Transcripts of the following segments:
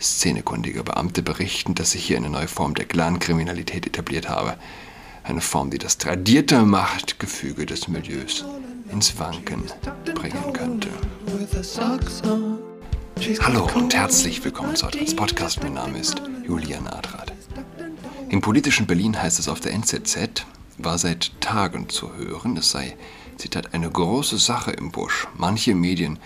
Szenekundige Beamte berichten, dass sich hier eine neue Form der Clankriminalität etabliert habe. Eine Form, die das tradierte Machtgefüge des Milieus ins Wanken bringen könnte. Hallo und herzlich willkommen zu Adrats Podcast. Mein Name ist Julian Adrat. Im politischen Berlin heißt es auf der NZZ, war seit Tagen zu hören, es sei, Zitat, eine große Sache im Busch. Manche Medien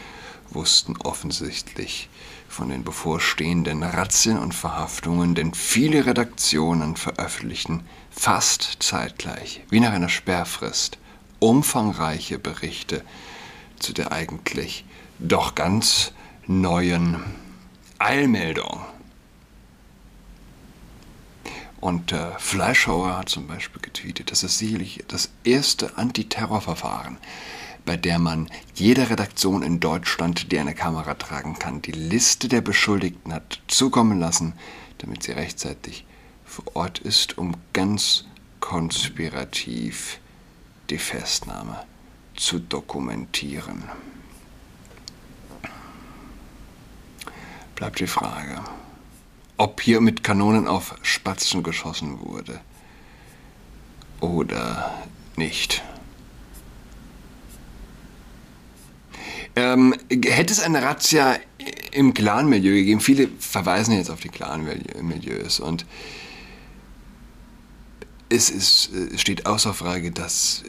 wussten offensichtlich von den bevorstehenden Razzien und Verhaftungen, denn viele Redaktionen veröffentlichten fast zeitgleich, wie nach einer Sperrfrist, umfangreiche Berichte zu der eigentlich doch ganz neuen Eilmeldung. Und äh, Fleischhauer hat zum Beispiel getweetet, das ist sicherlich das erste Antiterrorverfahren, bei der man jeder Redaktion in Deutschland, die eine Kamera tragen kann, die Liste der Beschuldigten hat zukommen lassen, damit sie rechtzeitig vor Ort ist, um ganz konspirativ die Festnahme zu dokumentieren. Bleibt die Frage, ob hier mit Kanonen auf Spatzen geschossen wurde oder nicht. Ähm, hätte es eine Razzia im Clan-Milieu gegeben? Viele verweisen jetzt auf die Clan-Milieus und es, ist, es steht außer Frage, dass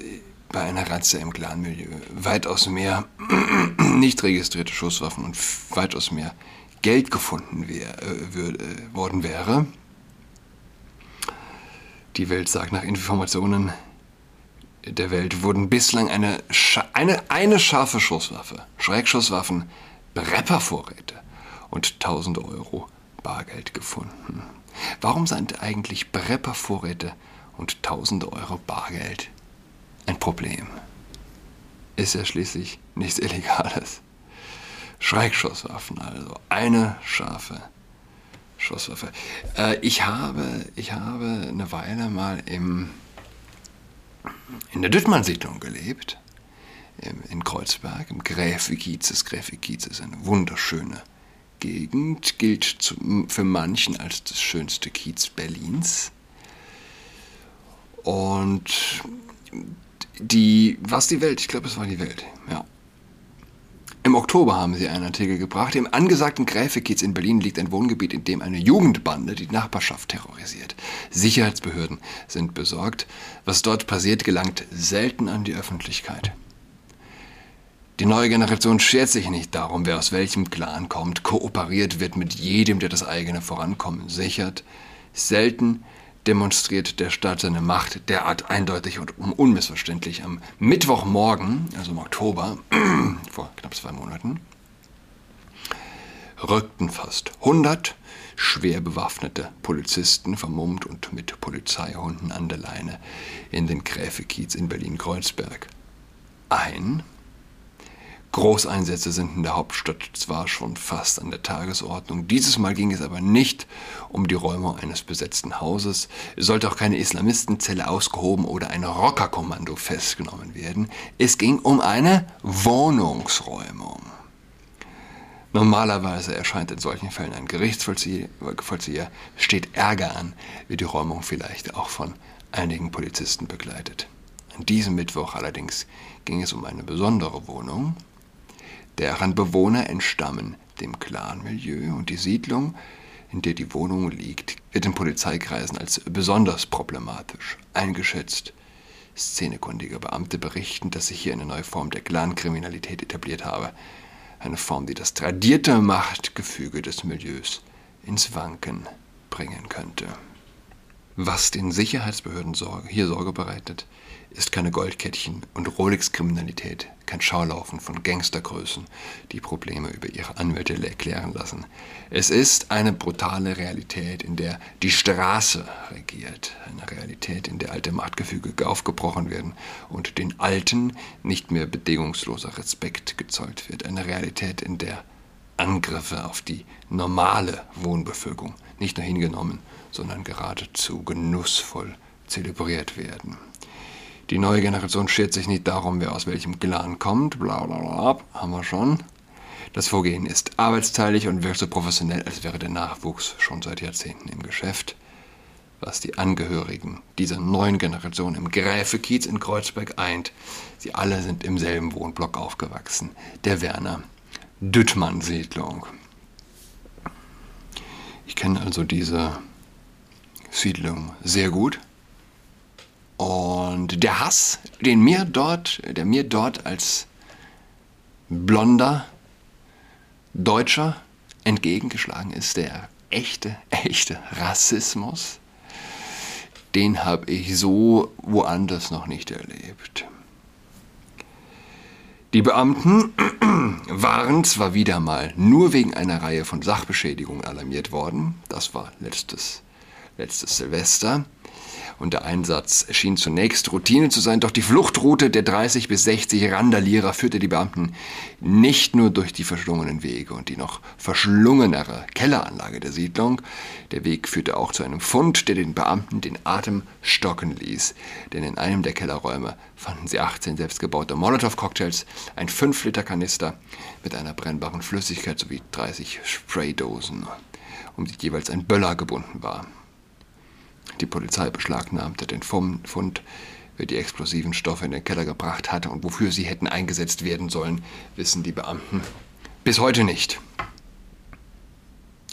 bei einer Razzia im Clan-Milieu weitaus mehr nicht registrierte Schusswaffen und weitaus mehr Geld gefunden wär, äh, äh, worden wäre. Die Welt sagt nach Informationen der Welt wurden bislang eine, eine, eine scharfe Schusswaffe, Schreckschusswaffen, Breppervorräte und 1000 Euro Bargeld gefunden. Warum sind eigentlich Breppervorräte und 1000 Euro Bargeld ein Problem? Ist ja schließlich nichts Illegales. Schreckschusswaffen, also eine scharfe Schusswaffe. Äh, ich, habe, ich habe eine Weile mal im, in der Düttmann-Siedlung gelebt, in Kreuzberg, im Gräfikiez. Das Gräfikiez ist eine wunderschöne Gegend, gilt für manchen als das schönste Kiez Berlins. Und die, was die Welt? Ich glaube, es war die Welt, ja. Im Oktober haben sie einen Artikel gebracht. Im angesagten Gräfekiez in Berlin liegt ein Wohngebiet, in dem eine Jugendbande die Nachbarschaft terrorisiert. Sicherheitsbehörden sind besorgt. Was dort passiert, gelangt selten an die Öffentlichkeit. Die neue Generation schert sich nicht darum, wer aus welchem Clan kommt, kooperiert wird mit jedem, der das eigene Vorankommen sichert. Selten demonstriert der Staat seine Macht derart eindeutig und unmissverständlich am Mittwochmorgen, also im Oktober, vor knapp zwei Monaten, rückten fast 100 schwer bewaffnete Polizisten, vermummt und mit Polizeihunden an der Leine, in den Gräfekiez in Berlin-Kreuzberg ein Großeinsätze sind in der Hauptstadt zwar schon fast an der Tagesordnung, dieses Mal ging es aber nicht um die Räumung eines besetzten Hauses, es sollte auch keine Islamistenzelle ausgehoben oder ein Rockerkommando festgenommen werden, es ging um eine Wohnungsräumung. Normalerweise erscheint in solchen Fällen ein Gerichtsvollzieher, steht Ärger an, wird die Räumung vielleicht auch von einigen Polizisten begleitet. An diesem Mittwoch allerdings ging es um eine besondere Wohnung, deren Bewohner entstammen dem Clan-Milieu und die Siedlung, in der die Wohnung liegt, wird in Polizeikreisen als besonders problematisch eingeschätzt. Szenekundige Beamte berichten, dass sich hier eine neue Form der Clankriminalität etabliert habe. Eine Form, die das tradierte Machtgefüge des Milieus ins Wanken bringen könnte. Was den Sicherheitsbehörden hier Sorge bereitet, ist keine Goldkettchen- und Rolex-Kriminalität, kein Schaulaufen von Gangstergrößen, die Probleme über ihre Anwälte erklären lassen. Es ist eine brutale Realität, in der die Straße regiert, eine Realität, in der alte Machtgefüge aufgebrochen werden und den Alten nicht mehr bedingungsloser Respekt gezollt wird, eine Realität, in der Angriffe auf die normale Wohnbevölkerung nicht nur hingenommen, sondern geradezu genussvoll zelebriert werden. Die neue Generation schert sich nicht darum, wer aus welchem Clan kommt, bla bla bla, haben wir schon. Das Vorgehen ist arbeitsteilig und wirkt so professionell, als wäre der Nachwuchs schon seit Jahrzehnten im Geschäft. Was die Angehörigen dieser neuen Generation im Gräfekiez in Kreuzberg eint, sie alle sind im selben Wohnblock aufgewachsen, der Werner Düttmann-Siedlung. Ich kenne also diese Siedlung sehr gut. Und der Hass, den mir dort, der mir dort als blonder Deutscher entgegengeschlagen ist, der echte, echte Rassismus, den habe ich so woanders noch nicht erlebt. Die Beamten waren zwar wieder mal nur wegen einer Reihe von Sachbeschädigungen alarmiert worden, das war letztes, letztes Silvester, und der Einsatz schien zunächst Routine zu sein, doch die Fluchtroute der 30 bis 60 Randalierer führte die Beamten nicht nur durch die verschlungenen Wege und die noch verschlungenere Kelleranlage der Siedlung, der Weg führte auch zu einem Fund, der den Beamten den Atem stocken ließ, denn in einem der Kellerräume fanden sie 18 selbstgebaute Molotow-Cocktails, ein 5-Liter-Kanister mit einer brennbaren Flüssigkeit sowie 30 Spraydosen, um die jeweils ein Böller gebunden war. Die Polizei beschlagnahmte den Fund, wer die explosiven Stoffe in den Keller gebracht hatte und wofür sie hätten eingesetzt werden sollen, wissen die Beamten bis heute nicht.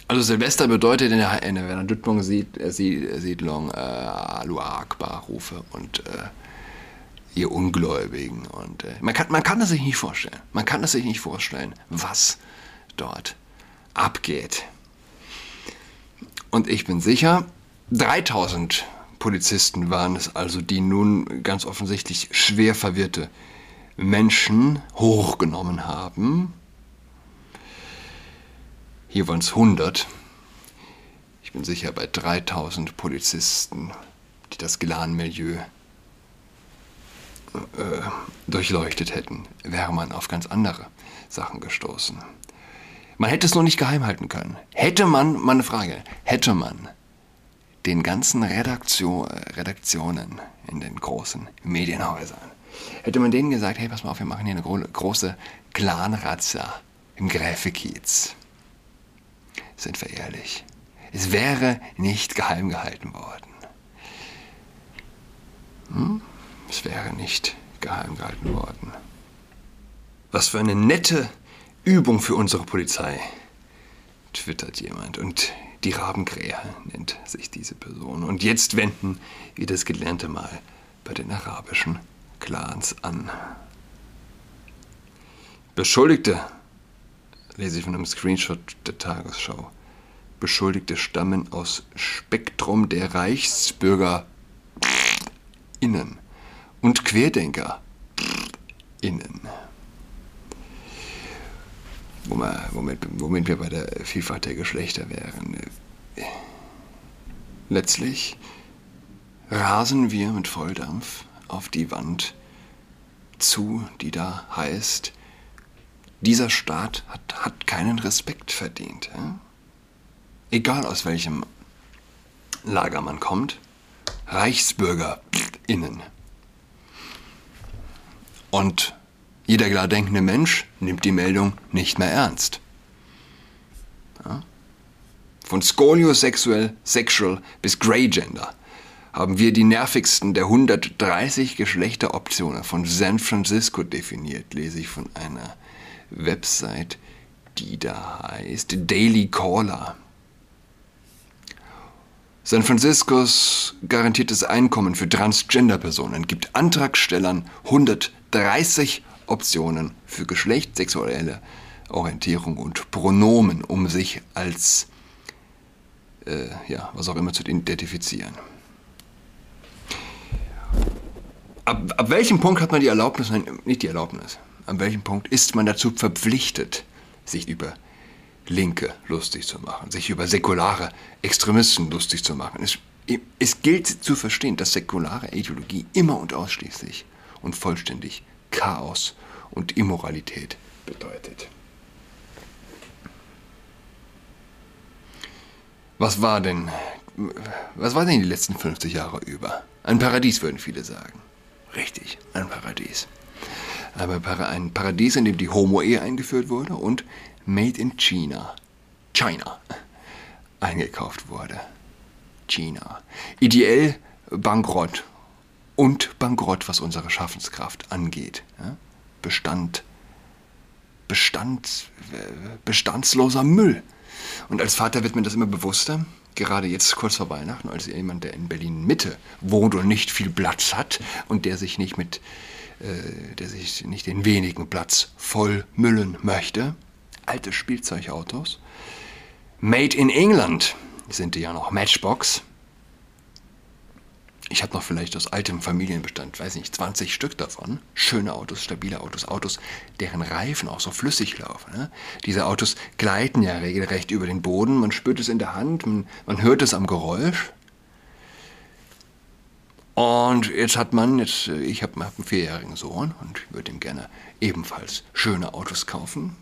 Also Silvester bedeutet in der, in der Werner Düttmung äh, Siedlung äh, Alua Akbar Rufe und äh, ihr Ungläubigen. Und äh, man, kann, man kann das sich nicht vorstellen. Man kann das sich nicht vorstellen, was dort abgeht. Und ich bin sicher, 3000 Polizisten waren es also, die nun ganz offensichtlich schwer verwirrte Menschen hochgenommen haben. Hier waren es 100. Ich bin sicher, bei 3000 Polizisten, die das Glan-Milieu äh, durchleuchtet hätten, wäre man auf ganz andere Sachen gestoßen. Man hätte es nur nicht geheim halten können. Hätte man, meine Frage, hätte man den ganzen Redaktion, Redaktionen in den großen Medienhäusern. Hätte man denen gesagt, hey, pass mal auf, wir machen hier eine gro große Clanrazza im Gräfekiez. Sind wir ehrlich? Es wäre nicht geheim gehalten worden. Hm? Es wäre nicht geheim gehalten worden. Was für eine nette Übung für unsere Polizei, twittert jemand. Und die Rabengräher nennt sich diese Person. Und jetzt wenden wir das Gelernte mal bei den arabischen Clans an. Beschuldigte, lese ich von einem Screenshot der Tagesschau, Beschuldigte stammen aus Spektrum der Reichsbürger innen und Querdenker innen womit, womit wir bei der Vielfalt der Geschlechter wären. Letztlich rasen wir mit Volldampf auf die Wand zu, die da heißt, dieser Staat hat, hat keinen Respekt verdient. Ja? Egal aus welchem Lager man kommt, ReichsbürgerInnen. Und jeder klar denkende Mensch nimmt die Meldung nicht mehr ernst. Ja? Von Scoliosexual, Sexual bis Grey Gender haben wir die nervigsten der 130 Geschlechteroptionen von San Francisco definiert, lese ich von einer Website, die da heißt Daily Caller. San Franciscos garantiertes Einkommen für Transgender-Personen gibt Antragstellern 130 Optionen für Geschlecht, sexuelle Orientierung und Pronomen, um sich als, äh, ja, was auch immer zu identifizieren. Ab, ab welchem Punkt hat man die Erlaubnis, nein, nicht die Erlaubnis, ab welchem Punkt ist man dazu verpflichtet, sich über Linke lustig zu machen, sich über säkulare Extremisten lustig zu machen. Es, es gilt zu verstehen, dass säkulare Ideologie immer und ausschließlich und vollständig Chaos und Immoralität bedeutet. Was war denn, was war denn die letzten 50 Jahre über? Ein Paradies, würden viele sagen. Richtig, ein Paradies. aber ein Paradies, in dem die Homo-Ehe eingeführt wurde und Made in China, China, eingekauft wurde. China. Ideell bankrott und bankrott, was unsere Schaffenskraft angeht. Bestand, Bestand, bestandsloser Müll. Und als Vater wird mir das immer bewusster, gerade jetzt kurz vor Weihnachten, als jemand, der in Berlin Mitte wohnt und nicht viel Platz hat und der sich nicht mit, äh, der sich nicht den wenigen Platz voll müllen möchte. Alte Spielzeugautos. Made in England sind die ja noch Matchbox. Ich habe noch vielleicht aus altem Familienbestand, weiß nicht, 20 Stück davon. Schöne Autos, stabile Autos, Autos, deren Reifen auch so flüssig laufen. Ne? Diese Autos gleiten ja regelrecht über den Boden. Man spürt es in der Hand, man, man hört es am Geräusch. Und jetzt hat man, jetzt, ich habe hab einen vierjährigen Sohn und würde ihm gerne ebenfalls schöne Autos kaufen,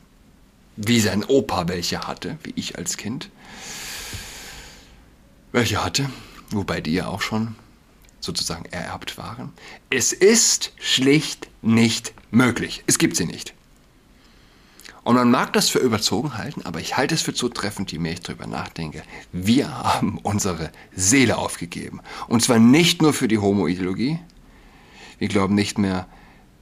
wie sein Opa welche hatte, wie ich als Kind welche hatte, wobei die ja auch schon sozusagen ererbt waren. Es ist schlicht nicht möglich. Es gibt sie nicht. Und man mag das für überzogen halten, aber ich halte es für zutreffend, je mehr ich darüber nachdenke. Wir haben unsere Seele aufgegeben. Und zwar nicht nur für die Homo-Ideologie. Wir glauben nicht mehr,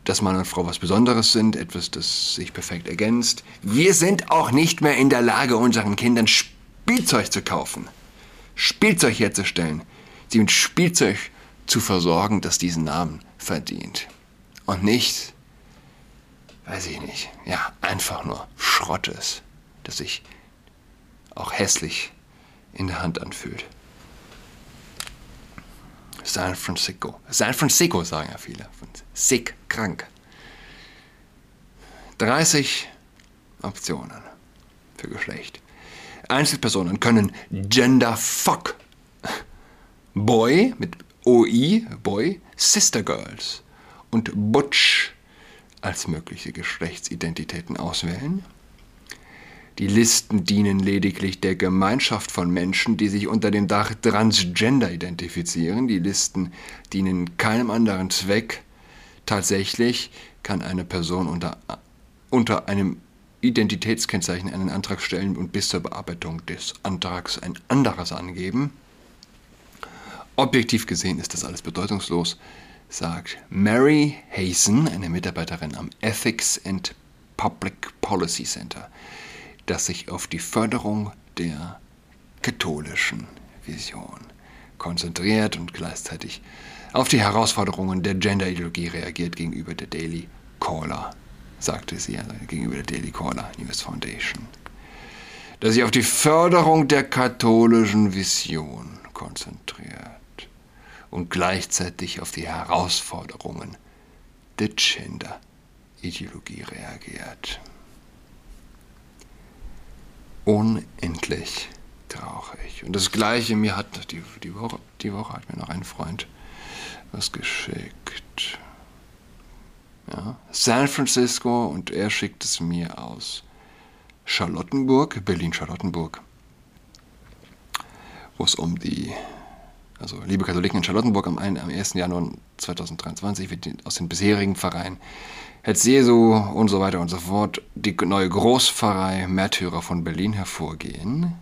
dass Mann und Frau was Besonderes sind, etwas, das sich perfekt ergänzt. Wir sind auch nicht mehr in der Lage, unseren Kindern Spielzeug zu kaufen, Spielzeug herzustellen, sie mit Spielzeug zu versorgen, das diesen Namen verdient. Und nicht, weiß ich nicht, ja, einfach nur Schrott ist, das sich auch hässlich in der Hand anfühlt. San Francisco. San Francisco sagen ja viele. Sick, krank. 30 Optionen für Geschlecht. Einzelpersonen können Gender Fuck Boy mit OI, Boy, Sister Girls und Butch als mögliche Geschlechtsidentitäten auswählen. Die Listen dienen lediglich der Gemeinschaft von Menschen, die sich unter dem Dach Transgender identifizieren. Die Listen dienen keinem anderen Zweck. Tatsächlich kann eine Person unter, unter einem Identitätskennzeichen einen Antrag stellen und bis zur Bearbeitung des Antrags ein anderes angeben. Objektiv gesehen ist das alles bedeutungslos, sagt Mary Hazen, eine Mitarbeiterin am Ethics and Public Policy Center, das sich auf die Förderung der katholischen Vision konzentriert und gleichzeitig auf die Herausforderungen der Gender-Ideologie reagiert gegenüber der Daily Caller, sagte sie also gegenüber der Daily Caller News Foundation. Dass sich auf die Förderung der katholischen Vision konzentriert und gleichzeitig auf die Herausforderungen der Gender-Ideologie reagiert. Unendlich traurig. Und das Gleiche mir hat die, die, Woche, die Woche hat mir noch ein Freund was geschickt. Ja, San Francisco und er schickt es mir aus Charlottenburg, Berlin-Charlottenburg, wo es um die also liebe Katholiken in Charlottenburg am, 1. Januar 2023 wird aus den bisherigen Pfarreien Herz Jesu und so weiter und so fort die neue Großpfarrei Märtyrer von Berlin hervorgehen.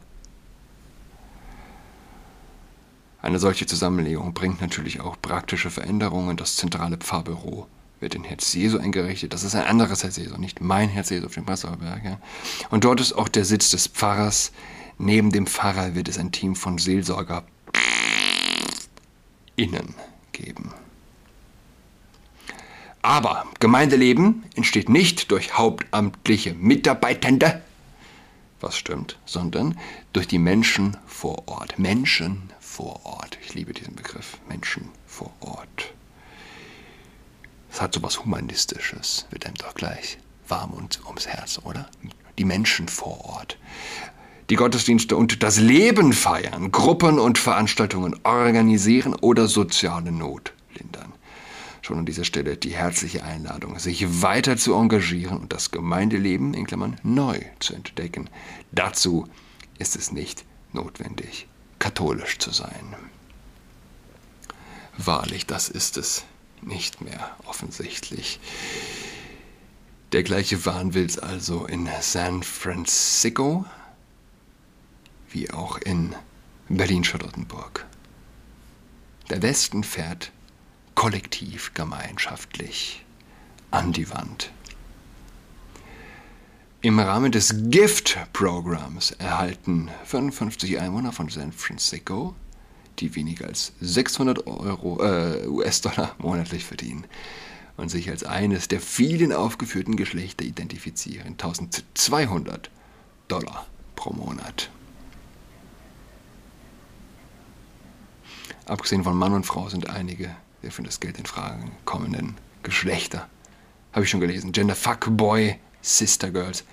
Eine solche Zusammenlegung bringt natürlich auch praktische Veränderungen. Das zentrale Pfarrbüro wird in Herz Jesu eingerichtet. Das ist ein anderes Herz Jesu, nicht mein Herz Jesu auf dem Prenzlauer Berg. Ja. Und dort ist auch der Sitz des Pfarrers. Neben dem Pfarrer wird es ein Team von Seelsorger innen geben. Aber Gemeindeleben entsteht nicht durch hauptamtliche Mitarbeitende, was stimmt, sondern durch die Menschen vor Ort. Menschen vor Ort. Ich liebe diesen Begriff. Menschen vor Ort. Es hat so was Humanistisches, wird einem doch gleich warm und ums Herz, oder? Die Menschen vor Ort die Gottesdienste und das Leben feiern, Gruppen und Veranstaltungen organisieren oder soziale Not lindern. Schon an dieser Stelle die herzliche Einladung, sich weiter zu engagieren und das Gemeindeleben in Klammern neu zu entdecken. Dazu ist es nicht notwendig, katholisch zu sein. Wahrlich, das ist es nicht mehr offensichtlich. Der gleiche Wahnwitz also in San Francisco wie auch in Berlin-Charlottenburg. Der Westen fährt kollektiv, gemeinschaftlich an die Wand. Im Rahmen des GIFT-Programms erhalten 55 Einwohner von San Francisco, die weniger als 600 Euro, äh, US-Dollar monatlich verdienen und sich als eines der vielen aufgeführten Geschlechter identifizieren, 1200 Dollar pro Monat. Abgesehen von Mann und Frau sind einige der für das Geld in Frage kommenden Geschlechter. Habe ich schon gelesen. Gender Fuck Boy Sister Girls.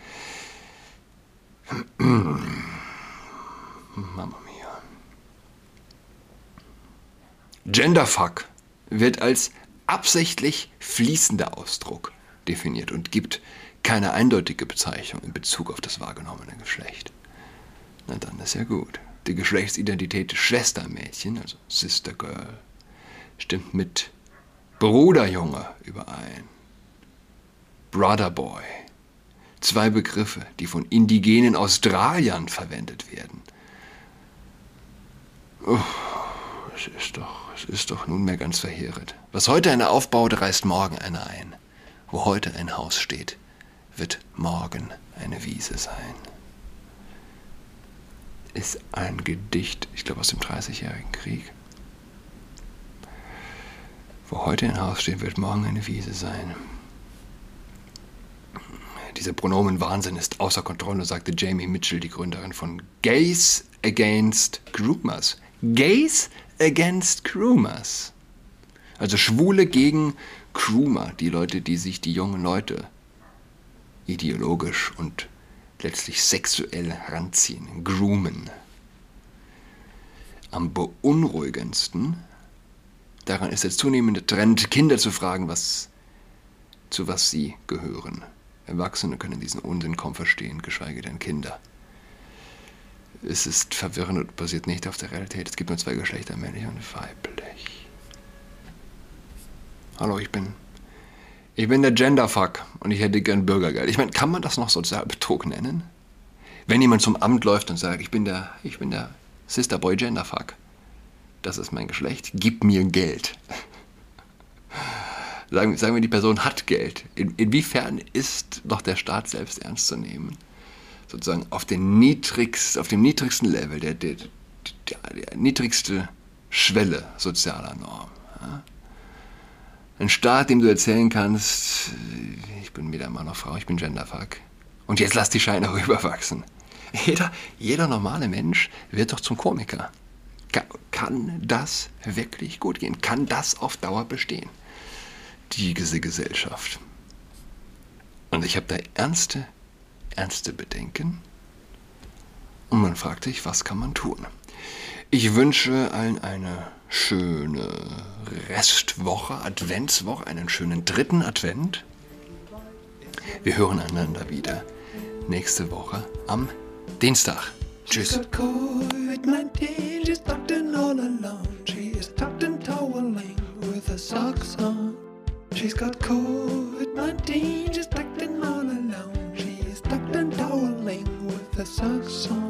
Mama mia. Genderfuck wird als absichtlich fließender Ausdruck definiert und gibt keine eindeutige Bezeichnung in Bezug auf das wahrgenommene Geschlecht. Na dann ist ja gut. Die Geschlechtsidentität Schwestermädchen, also Sister Girl, stimmt mit Bruderjunge überein. Brother Boy. Zwei Begriffe, die von indigenen Australiern verwendet werden. Oh, es ist doch, es ist doch nunmehr ganz verheerend. Was heute einer aufbaut, reißt morgen einer ein. Wo heute ein Haus steht, wird morgen eine Wiese sein. Ist ein Gedicht, ich glaube aus dem Dreißigjährigen Krieg. Wo heute ein Haus steht, wird morgen eine Wiese sein. Dieser Pronomenwahnsinn ist außer Kontrolle, sagte Jamie Mitchell, die Gründerin von Gays Against Groomers. Gays Against Groomers. Also Schwule gegen Groomer, die Leute, die sich die jungen Leute ideologisch und letztlich sexuell heranziehen, groomen. Am beunruhigendsten daran ist der zunehmende Trend, Kinder zu fragen, was, zu was sie gehören. Erwachsene können diesen Unsinn kaum verstehen, geschweige denn Kinder. Es ist verwirrend und basiert nicht auf der Realität. Es gibt nur zwei Geschlechter, männlich und weiblich. Hallo, ich bin. Ich bin der Genderfuck und ich hätte gern Bürgergeld. Ich meine, kann man das noch Sozialbetrug nennen? Wenn jemand zum Amt läuft und sagt, ich bin der, ich bin der Sisterboy Genderfuck, das ist mein Geschlecht, gib mir Geld sagen, sagen wir, die Person hat Geld. In, inwiefern ist noch der Staat selbst ernst zu nehmen? Sozusagen auf, den niedrigst, auf dem niedrigsten Level, der, der, der, der niedrigste Schwelle sozialer Norm. Ja? Ein Staat, dem du erzählen kannst, ich bin wieder Mann oder Frau, ich bin Genderfuck. Und jetzt lass die Scheine rüberwachsen. Jeder, jeder normale Mensch wird doch zum Komiker. Kann, kann das wirklich gut gehen? Kann das auf Dauer bestehen? diese Gesellschaft. Und ich habe da ernste, ernste Bedenken. Und man fragt sich, was kann man tun? Ich wünsche allen eine schöne Restwoche, Adventswoche, einen schönen dritten Advent. Wir hören einander wieder nächste Woche am Dienstag. Tschüss. She's got COVID-19, she's tucked in all alone. She's tucked and toweling with a socks on.